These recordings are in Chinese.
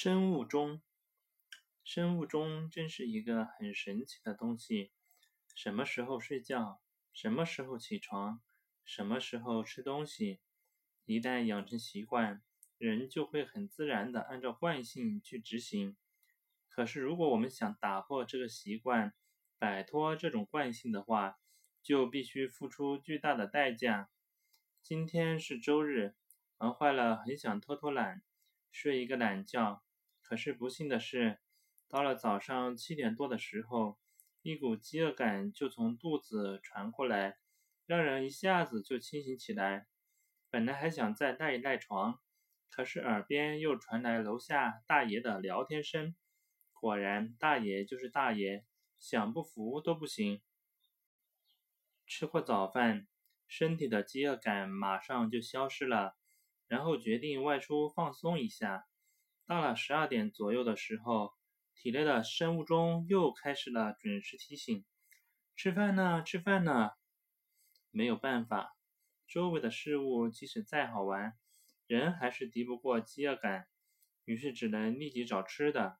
生物钟，生物钟真是一个很神奇的东西。什么时候睡觉，什么时候起床，什么时候吃东西，一旦养成习惯，人就会很自然的按照惯性去执行。可是，如果我们想打破这个习惯，摆脱这种惯性的话，就必须付出巨大的代价。今天是周日，玩坏了，很想偷偷懒。睡一个懒觉，可是不幸的是，到了早上七点多的时候，一股饥饿感就从肚子传过来，让人一下子就清醒起来。本来还想再赖一赖床，可是耳边又传来楼下大爷的聊天声。果然，大爷就是大爷，想不服都不行。吃过早饭，身体的饥饿感马上就消失了。然后决定外出放松一下。到了十二点左右的时候，体内的生物钟又开始了准时提醒：“吃饭呢，吃饭呢。”没有办法，周围的事物即使再好玩，人还是敌不过饥饿感，于是只能立即找吃的。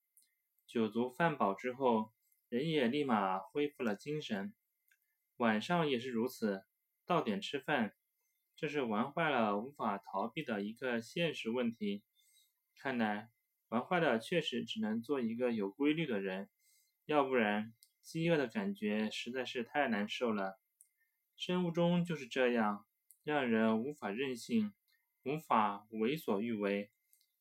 酒足饭饱之后，人也立马恢复了精神。晚上也是如此，到点吃饭。这是玩坏了无法逃避的一个现实问题。看来玩坏了确实只能做一个有规律的人，要不然饥饿的感觉实在是太难受了。生物钟就是这样，让人无法任性，无法为所欲为。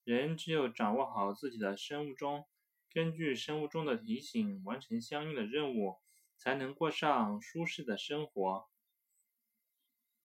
人只有掌握好自己的生物钟，根据生物钟的提醒完成相应的任务，才能过上舒适的生活。